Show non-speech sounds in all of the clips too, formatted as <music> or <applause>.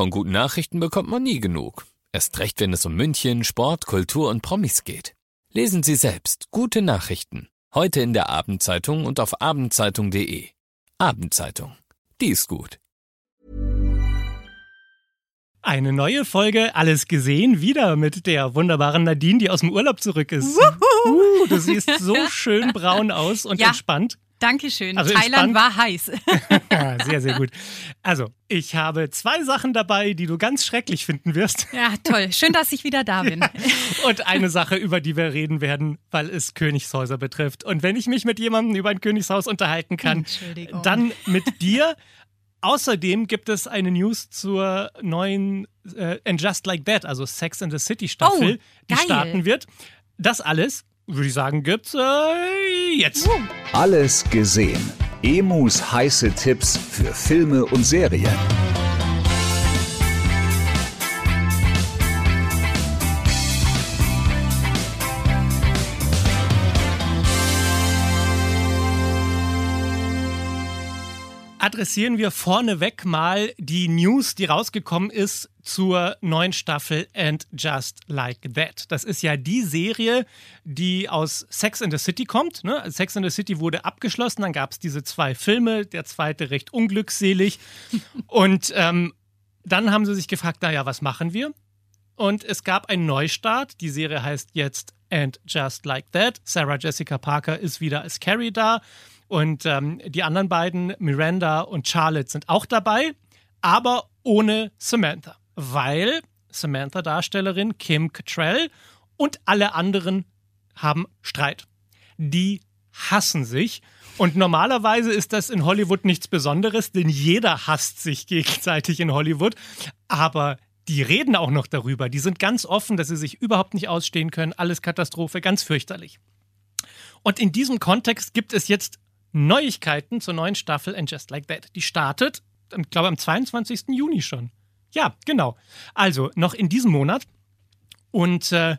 Von guten Nachrichten bekommt man nie genug. Erst recht, wenn es um München, Sport, Kultur und Promis geht. Lesen Sie selbst gute Nachrichten. Heute in der Abendzeitung und auf abendzeitung.de. Abendzeitung. Die ist gut. Eine neue Folge Alles gesehen, wieder mit der wunderbaren Nadine, die aus dem Urlaub zurück ist. Uh, du siehst so schön braun aus und Ja. entspannt. Dankeschön. Also Thailand war heiß. <laughs> sehr, sehr gut. Also, ich habe zwei Sachen dabei, die du ganz schrecklich finden wirst. Ja, toll. Schön, dass ich wieder da <laughs> bin. Und eine Sache, über die wir reden werden, weil es Königshäuser betrifft. Und wenn ich mich mit jemandem über ein Königshaus unterhalten kann, dann mit dir. Außerdem gibt es eine News zur neuen äh, And Just Like That, also Sex in the City Staffel, Oh, die starten wird. Das alles, würde ich sagen, gibt's äh, jetzt. Alles gesehen. Emus heiße Tipps für Filme und Serien. Adressieren wir vorneweg mal die News, die rausgekommen ist zur neuen Staffel And Just Like That. Das ist ja die Serie, die aus Sex in the City kommt. Ne? Sex in the City wurde abgeschlossen, dann gab es diese zwei Filme, der zweite recht unglückselig. Und ähm, dann haben sie sich gefragt, naja, was machen wir? Und es gab einen Neustart. Die Serie heißt jetzt And Just Like That. Sarah Jessica Parker ist wieder als Carrie da. Und ähm, die anderen beiden, Miranda und Charlotte, sind auch dabei, aber ohne Samantha. Weil Samantha-Darstellerin Kim Cattrall und alle anderen haben Streit. Die hassen sich. Und normalerweise ist das in Hollywood nichts Besonderes, denn jeder hasst sich gegenseitig in Hollywood. Aber die reden auch noch darüber. Die sind ganz offen, dass sie sich überhaupt nicht ausstehen können. Alles Katastrophe, ganz fürchterlich. Und in diesem Kontext gibt es jetzt Neuigkeiten zur neuen Staffel And Just Like That. Die startet, ich glaube, am 22. Juni schon. Ja, genau. Also noch in diesem Monat. Und äh,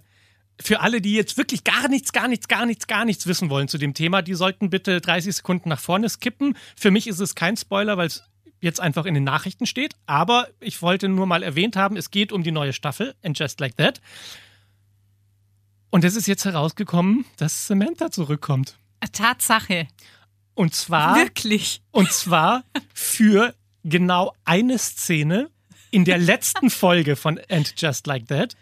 für alle, die jetzt wirklich gar nichts, gar nichts, gar nichts, gar nichts wissen wollen zu dem Thema, die sollten bitte 30 Sekunden nach vorne skippen. Für mich ist es kein Spoiler, weil es jetzt einfach in den Nachrichten steht. Aber ich wollte nur mal erwähnt haben, es geht um die neue Staffel And Just Like That. Und es ist jetzt herausgekommen, dass Samantha zurückkommt. Tatsache. Und zwar, Wirklich. und zwar für genau eine Szene in der letzten Folge von And Just Like That.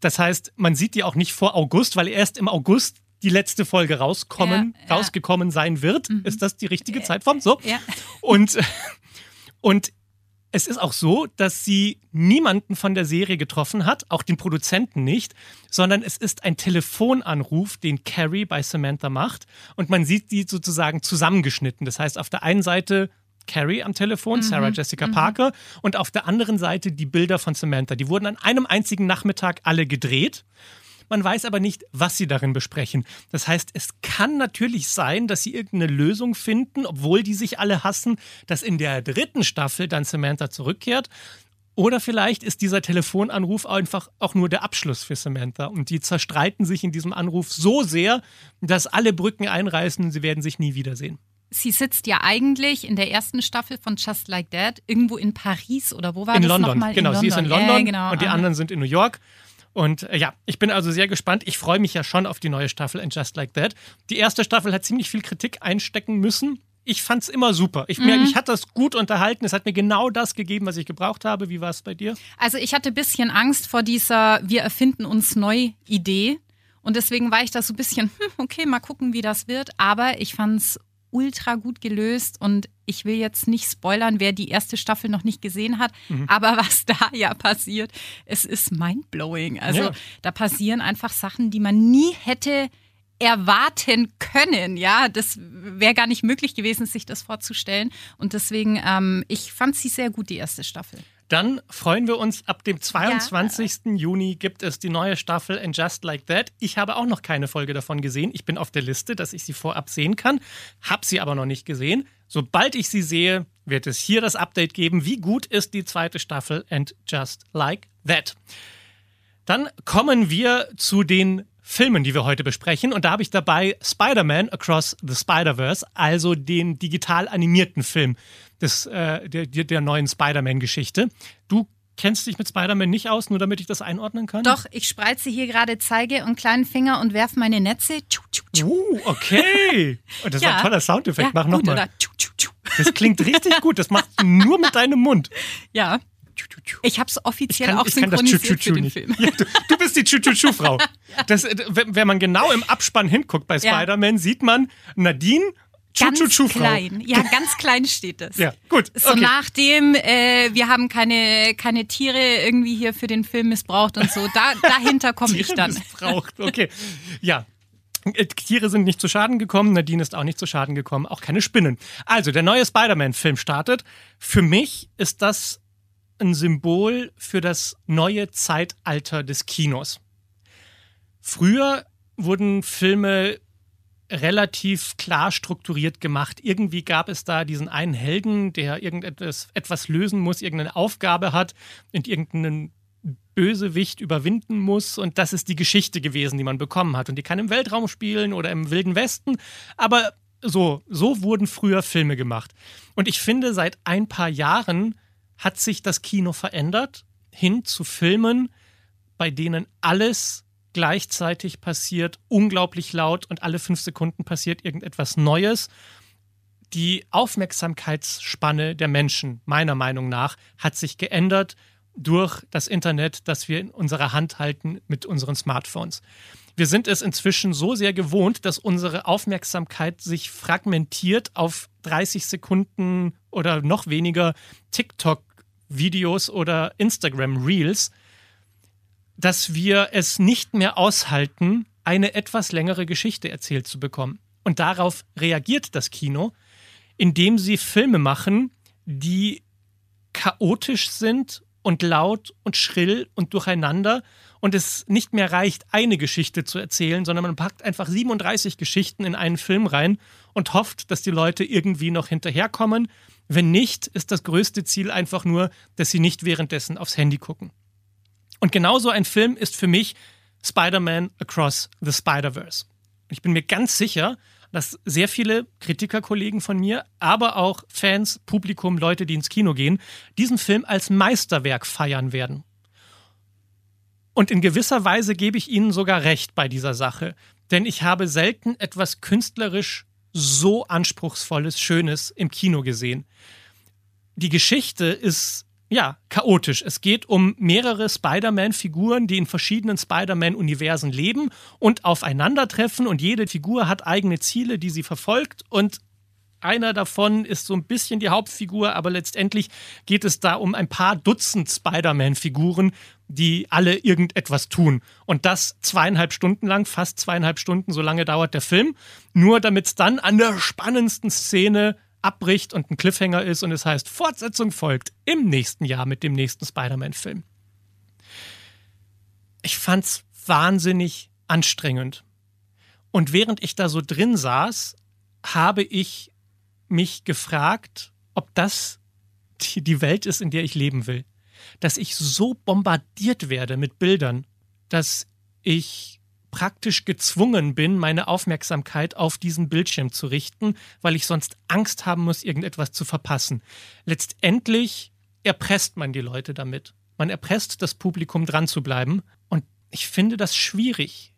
Das heißt, man sieht die auch nicht vor August, weil erst im August die letzte Folge rauskommen, Ja, ja. rausgekommen sein wird. Ist das die richtige Zeitform? So. Ja. Und, und es ist auch so, dass sie niemanden von der Serie getroffen hat, auch den Produzenten nicht, sondern es ist ein Telefonanruf, den Carrie bei Samantha macht. Und man sieht die sozusagen zusammengeschnitten. Das heißt, auf der einen Seite Carrie am Telefon, Sarah Jessica Parker, und auf der anderen Seite die Bilder von Samantha. Die wurden an einem einzigen Nachmittag alle gedreht. Man weiß aber nicht, was sie darin besprechen. Das heißt, es kann natürlich sein, dass sie irgendeine Lösung finden, obwohl die sich alle hassen, dass in der dritten Staffel dann Samantha zurückkehrt. Oder vielleicht ist dieser Telefonanruf einfach auch nur der Abschluss für Samantha. Und die zerstreiten sich in diesem Anruf so sehr, dass alle Brücken einreißen und sie werden sich nie wiedersehen. Sie sitzt ja eigentlich in der ersten Staffel von Just Like That irgendwo in Paris oder wo war in das London. nochmal? Genau, sie ist in London Ja, genau. und die anderen sind in New York. Und äh, ja, ich bin also sehr gespannt. Ich freue mich ja schon auf die neue Staffel And Just Like That. Die erste Staffel hat ziemlich viel Kritik einstecken müssen. Ich fand es immer super. Ich, mir, mich hat das gut unterhalten. Es hat mir genau das gegeben, was ich gebraucht habe. Wie war es bei dir? Also ich hatte ein bisschen Angst vor dieser Wir erfinden uns neu Idee. Und deswegen war ich da so ein bisschen, hm, okay, mal gucken, wie das wird. Aber ich fand es ultra gut gelöst und ich will jetzt nicht spoilern, wer die erste Staffel noch nicht gesehen hat, Mhm. aber <laughs> was da ja passiert, es ist mindblowing. Also Ja. da passieren einfach Sachen, die man nie hätte erwarten können. Ja, das wäre gar nicht möglich gewesen, sich das vorzustellen. Und deswegen, ähm, ich fand sie sehr gut, die erste Staffel. Dann freuen wir uns, ab dem 22. Juni gibt es die neue Staffel And Just Like That. Ich habe auch noch keine Folge davon gesehen. Ich bin auf der Liste, dass ich sie vorab sehen kann, habe sie aber noch nicht gesehen. Sobald ich sie sehe, wird es hier das Update geben, wie gut ist die zweite Staffel And Just Like That. Dann kommen wir zu den Filmen, die wir heute besprechen. Und da habe ich dabei Spider-Man Across the Spider-Verse, also den digital animierten Film des, äh, der, der neuen Spider-Man-Geschichte. Du kennst dich mit Spider-Man nicht aus, nur damit ich das einordnen kann? Doch, ich spreize hier gerade Zeige und kleinen Finger und werfe meine Netze. Tschu, tschu, tschu. Uh, okay. <laughs> Und das war Ja. ein toller Soundeffekt. Ja, Mach nochmal. Das klingt richtig gut. Das machst du <laughs> nur mit deinem Mund. Ja, ich habe es offiziell auch ich kann das synchronisiert Tschu-Tschu für den nicht. Film. Ja, du, du bist die Tschu-Tschu-Frau. <laughs> Das, äh, wenn man genau im Abspann hinguckt bei. Spider-Man, sieht man Nadine, Ganz Tschu-Tschu-Frau. klein. Ja, ganz klein steht es. Ja, gut. So okay. nachdem, äh, wir haben keine, keine Tiere irgendwie hier für den Film missbraucht und so, da, dahinter komme <laughs> ich dann. missbraucht. Okay. Ja. Äh, Tiere sind nicht zu Schaden gekommen, Nadine ist auch nicht zu Schaden gekommen, auch keine Spinnen. Also, der neue Spider-Man-Film startet. Für mich ist das ein Symbol für das neue Zeitalter des Kinos. Früher wurden Filme relativ klar strukturiert gemacht. Irgendwie gab es da diesen einen Helden, der irgendetwas etwas lösen muss, irgendeine Aufgabe hat und irgendeinen Bösewicht überwinden muss. Und das ist die Geschichte gewesen, die man bekommen hat. Und die kann im Weltraum spielen oder im Wilden Westen. Aber so, so wurden früher Filme gemacht. Und ich finde, seit ein paar Jahren hat sich das Kino verändert hin zu Filmen, bei denen alles gleichzeitig passiert, unglaublich laut und alle fünf Sekunden passiert irgendetwas Neues. Die Aufmerksamkeitsspanne der Menschen, meiner Meinung nach, hat sich geändert durch das Internet, das wir in unserer Hand halten mit unseren Smartphones. Wir sind es inzwischen so sehr gewohnt, dass unsere Aufmerksamkeit sich fragmentiert auf 30 Sekunden oder noch weniger TikTok-Videos oder Instagram-Reels, dass wir es nicht mehr aushalten, eine etwas längere Geschichte erzählt zu bekommen. Und darauf reagiert das Kino, indem sie Filme machen, die chaotisch sind und laut und schrill und durcheinander und es nicht mehr reicht, eine Geschichte zu erzählen, sondern man packt einfach 37 Geschichten in einen Film rein und hofft, dass die Leute irgendwie noch hinterherkommen. Wenn nicht, ist das größte Ziel einfach nur, dass sie nicht währenddessen aufs Handy gucken. Und genauso ein Film ist für mich Spider-Man Across the Spider-Verse. Ich bin mir ganz sicher, dass sehr viele Kritikerkollegen von mir, aber auch Fans, Publikum, Leute, die ins Kino gehen, diesen Film als Meisterwerk feiern werden. Und in gewisser Weise gebe ich Ihnen sogar recht bei dieser Sache, denn ich habe selten etwas künstlerisch so anspruchsvolles, Schönes im Kino gesehen. Die Geschichte ist ja, chaotisch. Es geht um mehrere Spider-Man-Figuren, die in verschiedenen Spider-Man-Universen leben und aufeinandertreffen und jede Figur hat eigene Ziele, die sie verfolgt und einer davon ist so ein bisschen die Hauptfigur, aber letztendlich geht es da um ein paar Dutzend Spider-Man-Figuren, die alle irgendetwas tun. Und das zweieinhalb Stunden lang, fast zweieinhalb Stunden, so lange dauert der Film, nur damit es dann an der spannendsten Szene abbricht und ein Cliffhanger ist und es heißt, Fortsetzung folgt im nächsten Jahr mit dem nächsten Spider-Man-Film. Ich fand's wahnsinnig anstrengend. Und während ich da so drin saß, habe ich mich gefragt, ob das die, die Welt ist, in der ich leben will. Dass ich so bombardiert werde mit Bildern, dass ich praktisch gezwungen bin, meine Aufmerksamkeit auf diesen Bildschirm zu richten, weil ich sonst Angst haben muss, irgendetwas zu verpassen. Letztendlich erpresst man die Leute damit. Man erpresst das Publikum dran zu bleiben. Und ich finde das schwierig.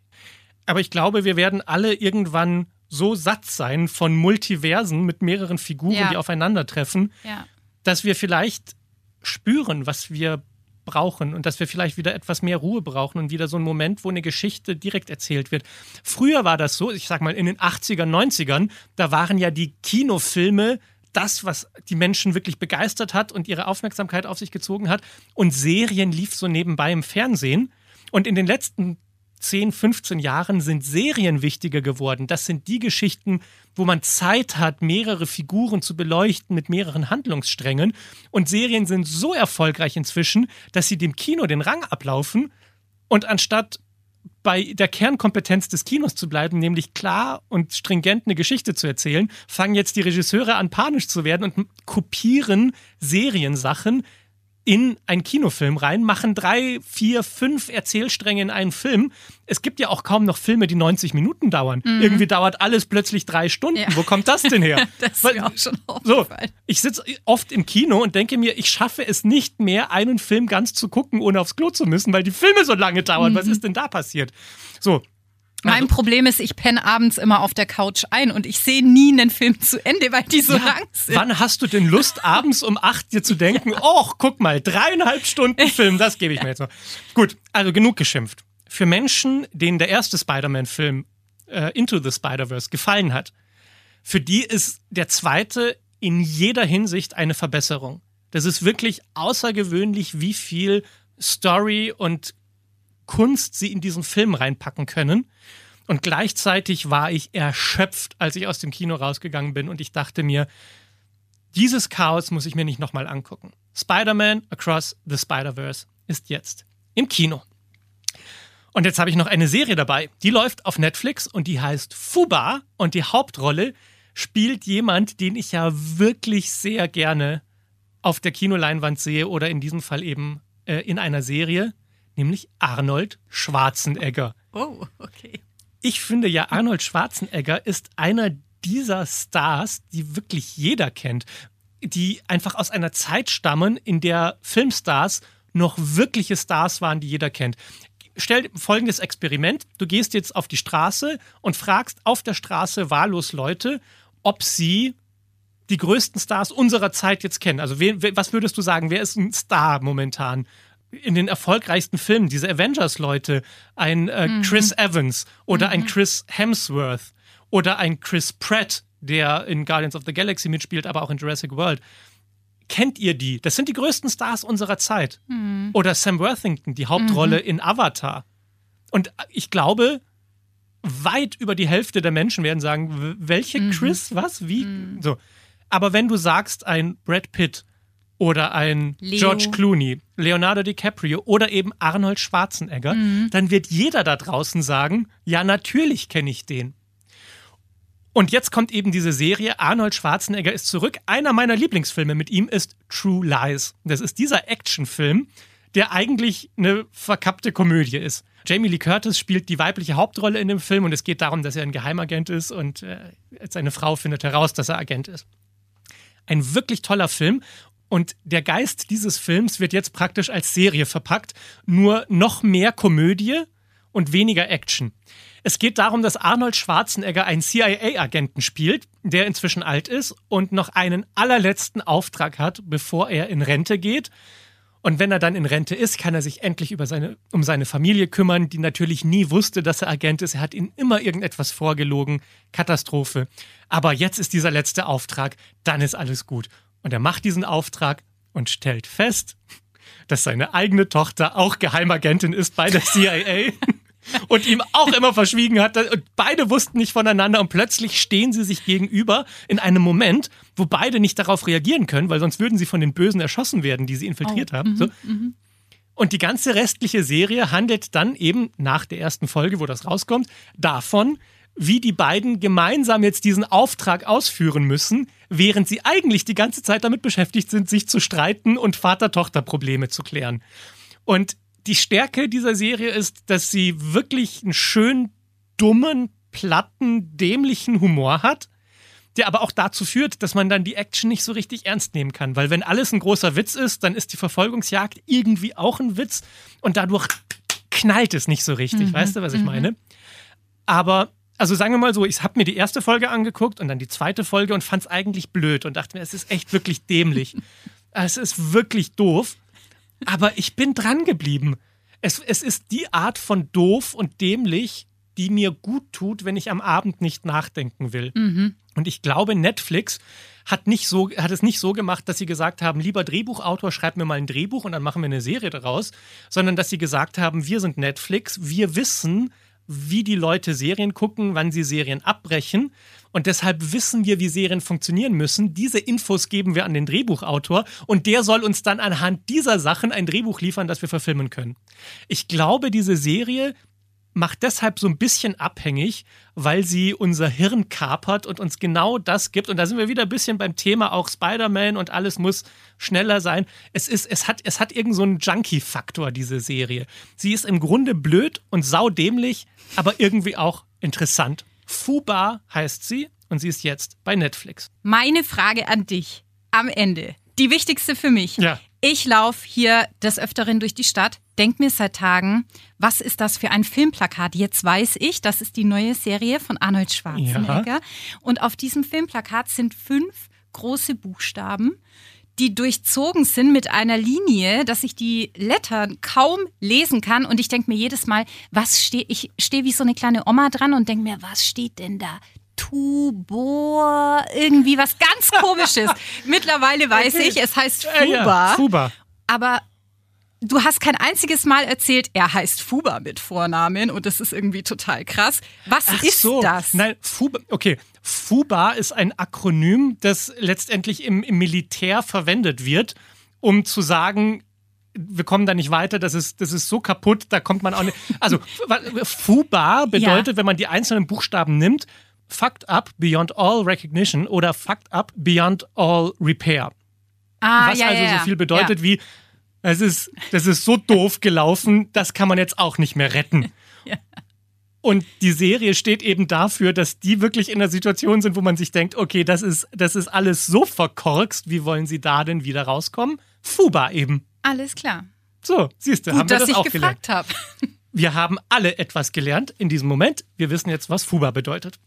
Aber ich glaube, wir werden alle irgendwann so satt sein von Multiversen mit mehreren Figuren, Ja. die aufeinandertreffen, Ja. dass wir vielleicht spüren, was wir brauchen und dass wir vielleicht wieder etwas mehr Ruhe brauchen und wieder so einen Moment, wo eine Geschichte direkt erzählt wird. Früher war das so, ich sag mal in den 80ern, 90ern, da waren ja die Kinofilme das, was die Menschen wirklich begeistert hat und ihre Aufmerksamkeit auf sich gezogen hat. Und Serien lief so nebenbei im Fernsehen. Und in den letzten 10, 15 Jahren sind Serien wichtiger geworden. Das sind die Geschichten, wo man Zeit hat, mehrere Figuren zu beleuchten mit mehreren Handlungssträngen. Und Serien sind so erfolgreich inzwischen, dass sie dem Kino den Rang ablaufen. Und anstatt bei der Kernkompetenz des Kinos zu bleiben, nämlich klar und stringent eine Geschichte zu erzählen, fangen jetzt die Regisseure an, panisch zu werden und kopieren Seriensachen, in einen Kinofilm rein, machen drei, vier, fünf Erzählstränge in einen Film. Es gibt ja auch kaum noch Filme, die 90 Minuten dauern. Mhm. Irgendwie dauert alles plötzlich drei Stunden. Ja. Wo kommt das denn her? <laughs> das ist mir auch schon <laughs> so, Ich sitze oft im Kino und denke mir, ich schaffe es nicht mehr, einen Film ganz zu gucken, ohne aufs Klo zu müssen, weil die Filme so lange dauern. Mhm. Was ist denn da passiert? So, mein also, Problem ist, ich penne abends immer auf der Couch ein und ich sehe nie einen Film zu Ende, weil die so ja, lang sind. Wann hast du denn Lust, abends um acht dir zu denken, ja. oh, guck mal, dreieinhalb Stunden <laughs> Film, das gebe ich mir jetzt noch. Gut, also genug geschimpft. Für Menschen, denen der erste Spider-Man-Film äh, Into the Spider-Verse gefallen hat, für die ist der zweite in jeder Hinsicht eine Verbesserung. Das ist wirklich außergewöhnlich, wie viel Story und Kunst sie in diesen Film reinpacken können. Und gleichzeitig war ich erschöpft, als ich aus dem Kino rausgegangen bin und ich dachte mir, dieses Chaos muss ich mir nicht nochmal angucken. Spider-Man Across the Spider-Verse ist jetzt im Kino. Und jetzt habe ich noch eine Serie dabei, die läuft auf Netflix und die heißt Fuba und die Hauptrolle spielt jemand, den ich ja wirklich sehr gerne auf der Kinoleinwand sehe oder in diesem Fall eben äh, in einer Serie nämlich Arnold Schwarzenegger. Oh, okay. Ich finde ja, Arnold Schwarzenegger ist einer dieser Stars, die wirklich jeder kennt, die einfach aus einer Zeit stammen, in der Filmstars noch wirkliche Stars waren, die jeder kennt. Stell folgendes Experiment. Du gehst jetzt auf die Straße und fragst auf der Straße wahllos Leute, ob sie die größten Stars unserer Zeit jetzt kennen. Also wen, was würdest du sagen, wer ist ein Star momentan? In den erfolgreichsten Filmen, diese Avengers-Leute, ein äh, mhm. Chris Evans oder mhm. ein Chris Hemsworth oder ein Chris Pratt, der in Guardians of the Galaxy mitspielt, aber auch in Jurassic World. Kennt ihr die? Das sind die größten Stars unserer Zeit. Mhm. Oder Sam Worthington, die Hauptrolle mhm. in Avatar. Und ich glaube, weit über die Hälfte der Menschen werden sagen, welche mhm. Chris, was, wie? Mhm. So. Aber wenn du sagst, ein Brad Pitt oder ein Leo. George Clooney, Leonardo DiCaprio oder eben Arnold Schwarzenegger, mhm. dann wird jeder da draußen sagen, ja, natürlich kenne ich den. Und jetzt kommt eben diese Serie, Arnold Schwarzenegger ist zurück. Einer meiner Lieblingsfilme mit ihm ist True Lies. Das ist dieser Actionfilm, der eigentlich eine verkappte Komödie ist. Jamie Lee Curtis spielt die weibliche Hauptrolle in dem Film und es geht darum, dass er ein Geheimagent ist und äh, seine Frau findet heraus, dass er Agent ist. Ein wirklich toller Film und der Geist dieses Films wird jetzt praktisch als Serie verpackt, nur noch mehr Komödie und weniger Action. Es geht darum, dass Arnold Schwarzenegger einen CIA-Agenten spielt, der inzwischen alt ist und noch einen allerletzten Auftrag hat, bevor er in Rente geht. Und wenn er dann in Rente ist, kann er sich endlich seine, um seine Familie kümmern, die natürlich nie wusste, dass er Agent ist. Er hat ihnen immer irgendetwas vorgelogen. Katastrophe. Aber jetzt ist dieser letzte Auftrag, dann ist alles gut. Und er macht diesen Auftrag und stellt fest, dass seine eigene Tochter auch Geheimagentin ist bei der CIA <laughs> und ihm auch immer verschwiegen hat. Und beide wussten nicht voneinander und plötzlich stehen sie sich gegenüber in einem Moment, wo beide nicht darauf reagieren können, weil sonst würden sie von den Bösen erschossen werden, die sie infiltriert oh, haben. Mhm, so. Mhm. Und die ganze restliche Serie handelt dann eben nach der ersten Folge, wo das rauskommt, davon, wie die beiden gemeinsam jetzt diesen Auftrag ausführen müssen, während sie eigentlich die ganze Zeit damit beschäftigt sind, sich zu streiten und Vater-Tochter-Probleme zu klären. Und die Stärke dieser Serie ist, dass sie wirklich einen schön dummen, platten, dämlichen Humor hat, der aber auch dazu führt, dass man dann die Action nicht so richtig ernst nehmen kann. Weil wenn alles ein großer Witz ist, dann ist die Verfolgungsjagd irgendwie auch ein Witz und dadurch knallt es nicht so richtig. Mhm. Weißt du, was ich mhm. meine? Aber also sagen wir mal so, ich habe mir die erste Folge angeguckt und dann die zweite Folge und fand es eigentlich blöd und dachte mir, es ist echt wirklich dämlich. <laughs> es ist wirklich doof. Aber ich bin dran geblieben. Es, es ist die Art von doof und dämlich, die mir gut tut, wenn ich am Abend nicht nachdenken will. Mhm. Und ich glaube, Netflix hat, nicht so, hat es nicht so gemacht, dass sie gesagt haben, lieber Drehbuchautor, schreib mir mal ein Drehbuch und dann machen wir eine Serie daraus, sondern dass sie gesagt haben, wir sind Netflix, wir wissen, wie die Leute Serien gucken, wann sie Serien abbrechen. Und deshalb wissen wir, wie Serien funktionieren müssen. Diese Infos geben wir an den Drehbuchautor und der soll uns dann anhand dieser Sachen ein Drehbuch liefern, das wir verfilmen können. Ich glaube, diese Serie macht deshalb so ein bisschen abhängig, weil sie unser Hirn kapert und uns genau das gibt. Und da sind wir wieder ein bisschen beim Thema auch Spider-Man und alles muss schneller sein. Es ist, es hat, es hat irgend so einen Junkie-Faktor, diese Serie. Sie ist im Grunde blöd und saudämlich, aber irgendwie auch interessant. Fuba heißt sie und sie ist jetzt bei Netflix. Meine Frage an dich am Ende, die wichtigste für mich. Ja. Ich laufe hier des Öfteren durch die Stadt, denk mir seit Tagen, was ist das für ein Filmplakat? Jetzt weiß ich, das ist die neue Serie von Arnold Schwarzenegger. Und auf diesem Filmplakat sind fünf große Buchstaben, die durchzogen sind mit einer Linie, dass ich die Lettern kaum lesen kann. Und ich denke mir jedes Mal, was steht, ich stehe wie so eine kleine Oma dran und denke mir, was steht denn da? Tubor, irgendwie was ganz komisches. <laughs> Mittlerweile weiß Okay. ich, es heißt Äh, ja, Fuba. Fuba. Aber du hast kein einziges Mal erzählt, er heißt Fuba mit Vornamen und das ist irgendwie total krass. Was Ach ist so. das? Nein, Fuba, okay. Fuba ist ein Akronym, das letztendlich im, im Militär verwendet wird, um zu sagen, wir kommen da nicht weiter, das ist, das ist so kaputt, da kommt man auch nicht. Also, <laughs> Fuba bedeutet, wenn man die einzelnen Buchstaben nimmt, fucked up beyond all recognition oder fucked up beyond all repair. ah, Was ja, also ja, ja. so viel bedeutet wie, es ist, das ist so doof gelaufen, das kann man jetzt auch nicht mehr retten. <laughs> Und die Serie steht eben dafür, dass die wirklich in einer Situation sind, wo man sich denkt, okay, das ist, das ist alles so verkorkst, wie wollen sie da denn wieder rauskommen? Fuba eben. Ja. Alles klar. So, siehst du, haben wir dass das ich auch gelernt. gefragt habe. <laughs> Wir haben alle etwas gelernt in diesem Moment. Wir wissen jetzt, was Fuba bedeutet.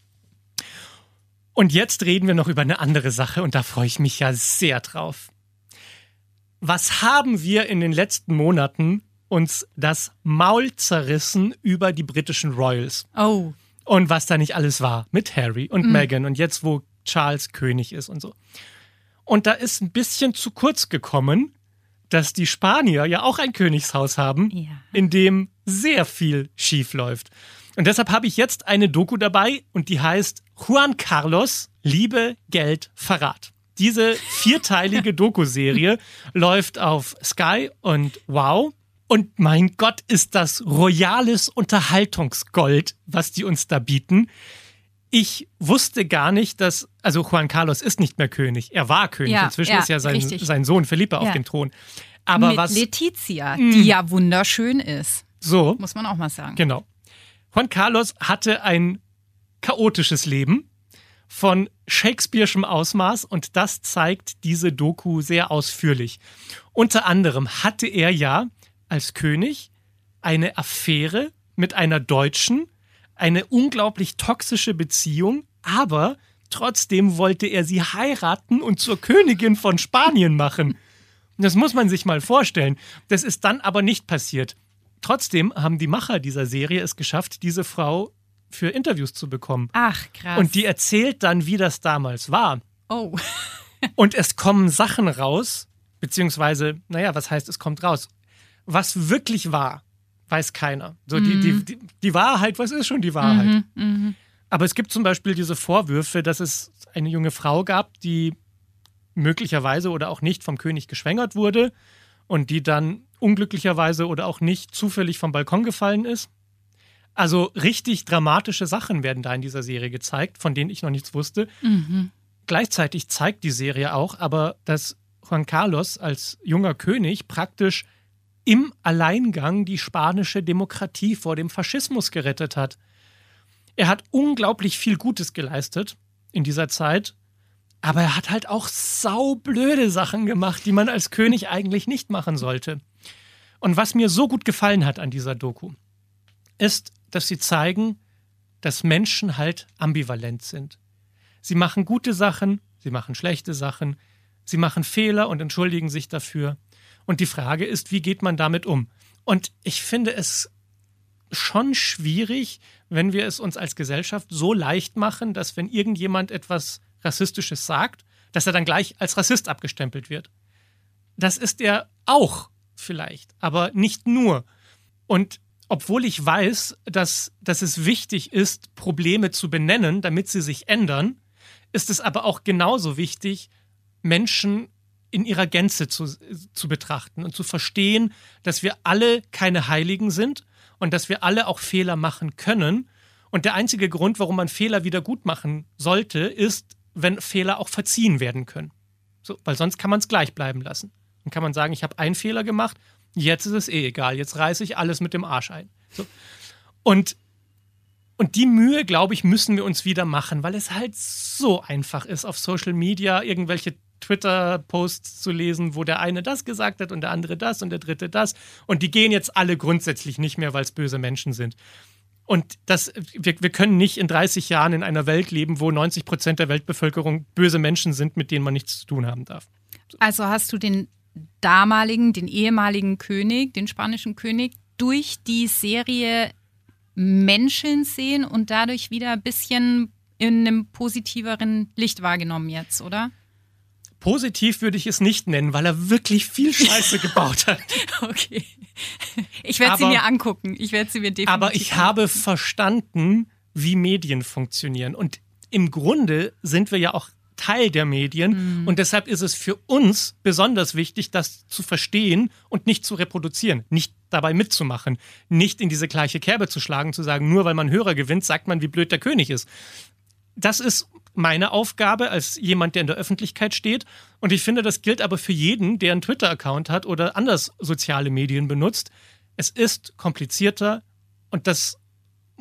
Und jetzt reden wir noch über eine andere Sache und da freue ich mich ja sehr drauf. Was haben wir in den letzten Monaten uns das Maul zerrissen über die britischen Royals Oh. und was da nicht alles war mit Harry und Meghan und jetzt, wo Charles König ist und so. Und da ist ein bisschen zu kurz gekommen, dass die Spanier ja auch ein Königshaus haben, Ja. in dem sehr viel schief läuft. Und deshalb habe ich jetzt eine Doku dabei und die heißt Juan Carlos, Liebe, Geld, Verrat. Diese vierteilige Doku-Serie <laughs> läuft auf Sky und Wow. Und mein Gott, ist das royales Unterhaltungsgold, was die uns da bieten. Ich wusste gar nicht, dass, also Juan Carlos ist nicht mehr König. Er war König. Ja, Inzwischen ja, ist ja sein, richtig. sein Sohn Felipe auf Ja. dem Thron. Aber Mit was Letizia, die ja wunderschön ist. so, Muss man auch mal sagen. Genau. Juan Carlos hatte ein chaotisches Leben von Shakespeare'schem Ausmaß und das zeigt diese Doku sehr ausführlich. Unter anderem hatte er ja als König eine Affäre mit einer Deutschen, eine unglaublich toxische Beziehung, aber trotzdem wollte er sie heiraten und zur Königin von Spanien machen. Das muss man sich mal vorstellen. Das ist dann aber nicht passiert. Trotzdem haben die Macher dieser Serie es geschafft, diese Frau für Interviews zu bekommen. Ach, krass. Und die erzählt dann, wie das damals war. oh. <laughs> Und es kommen Sachen raus, beziehungsweise, naja, was heißt, es kommt raus? Was wirklich war, weiß keiner. So, die, die, die, die Wahrheit, was ist schon die Wahrheit? Aber es gibt zum Beispiel diese Vorwürfe, dass es eine junge Frau gab, die möglicherweise oder auch nicht vom König geschwängert wurde und die dann unglücklicherweise oder auch nicht zufällig vom Balkon gefallen ist. Also richtig dramatische Sachen werden da in dieser Serie gezeigt, von denen ich noch nichts wusste. Gleichzeitig zeigt die Serie auch aber, dass Juan Carlos als junger König praktisch im Alleingang die spanische Demokratie vor dem Faschismus gerettet hat. Er hat unglaublich viel Gutes geleistet in dieser Zeit, aber er hat halt auch saublöde Sachen gemacht, die man als König eigentlich nicht machen sollte. Und was mir so gut gefallen hat an dieser Doku, ist, dass sie zeigen, dass Menschen halt ambivalent sind. Sie machen gute Sachen, sie machen schlechte Sachen, sie machen Fehler und entschuldigen sich dafür. Und die Frage ist, wie geht man damit um? Und ich finde es schon schwierig, wenn wir es uns als Gesellschaft so leicht machen, dass wenn irgendjemand etwas Rassistisches sagt, dass er dann gleich als Rassist abgestempelt wird. Das ist er auch vielleicht, aber nicht nur. Und obwohl ich weiß, dass, dass es wichtig ist, Probleme zu benennen, damit sie sich ändern, ist es aber auch genauso wichtig, Menschen in ihrer Gänze zu, zu betrachten und zu verstehen, dass wir alle keine Heiligen sind und dass wir alle auch Fehler machen können. Und der einzige Grund, warum man Fehler wieder gut machen sollte, ist, wenn Fehler auch verziehen werden können. So, weil sonst kann man es gleich bleiben lassen. Dann kann man sagen, ich habe einen Fehler gemacht, jetzt ist es eh egal, jetzt reiße ich alles mit dem Arsch ein. So. Und, und die Mühe, glaube ich, müssen wir uns wieder machen, weil es halt so einfach ist, auf Social Media irgendwelche Twitter-Posts zu lesen, wo der eine das gesagt hat und der andere das und der dritte das. Und die gehen jetzt alle grundsätzlich nicht mehr, weil es böse Menschen sind. Und das, wir, wir können nicht in 30 Jahren in einer Welt leben, wo 90 Prozent der Weltbevölkerung böse Menschen sind, mit denen man nichts zu tun haben darf. Also hast du den damaligen, den ehemaligen König, den spanischen König, durch die Serie Menschen sehen und dadurch wieder ein bisschen in einem positiveren Licht wahrgenommen jetzt, oder? Positiv würde ich es nicht nennen, weil er wirklich viel Scheiße gebaut hat. <laughs> Okay. Ich werde sie mir angucken. Ich werde sie mir definitiv Aber ich angucken. habe verstanden, wie Medien funktionieren. Und im Grunde sind wir ja auch Teil der Medien. Mhm. Und deshalb ist es für uns besonders wichtig, das zu verstehen und nicht zu reproduzieren, nicht dabei mitzumachen, nicht in diese gleiche Kerbe zu schlagen, zu sagen, nur weil man Hörer gewinnt, sagt man, wie blöd der König ist. Das ist meine Aufgabe als jemand, der in der Öffentlichkeit steht. Und ich finde, das gilt aber für jeden, der einen Twitter-Account hat oder anders soziale Medien benutzt. Es ist komplizierter und das,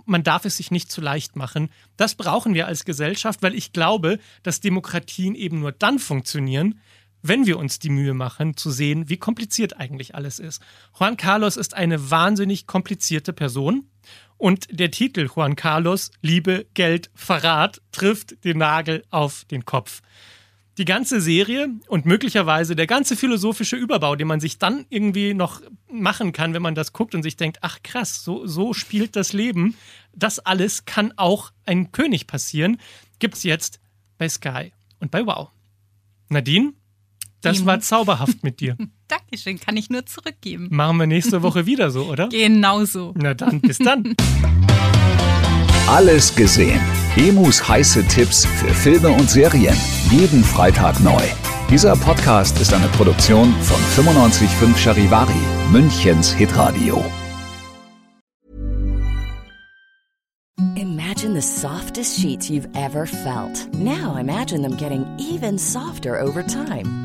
man darf es sich nicht zu leicht machen. Das brauchen wir als Gesellschaft, weil ich glaube, dass Demokratien eben nur dann funktionieren, wenn wir uns die Mühe machen, zu sehen, wie kompliziert eigentlich alles ist. Juan Carlos ist eine wahnsinnig komplizierte Person. Und der Titel Juan Carlos, Liebe, Geld, Verrat, trifft den Nagel auf den Kopf. Die ganze Serie und möglicherweise der ganze philosophische Überbau, den man sich dann irgendwie noch machen kann, wenn man das guckt und sich denkt, ach krass, so, so spielt das Leben. Das alles kann auch ein König passieren, gibt's jetzt bei Sky und bei Wow. Nadine, das war zauberhaft mit dir. <laughs> Dankeschön, kann ich nur zurückgeben. Machen wir nächste Woche wieder so, oder? Genauso. Na dann, bis dann. <laughs> Alles gesehen. Emus heiße Tipps für Filme und Serien. Jeden Freitag neu. Dieser Podcast ist eine Produktion von 955 Charivari, Münchens Hitradio. Imagine the softest sheets you've ever felt. Now imagine them getting even softer over time.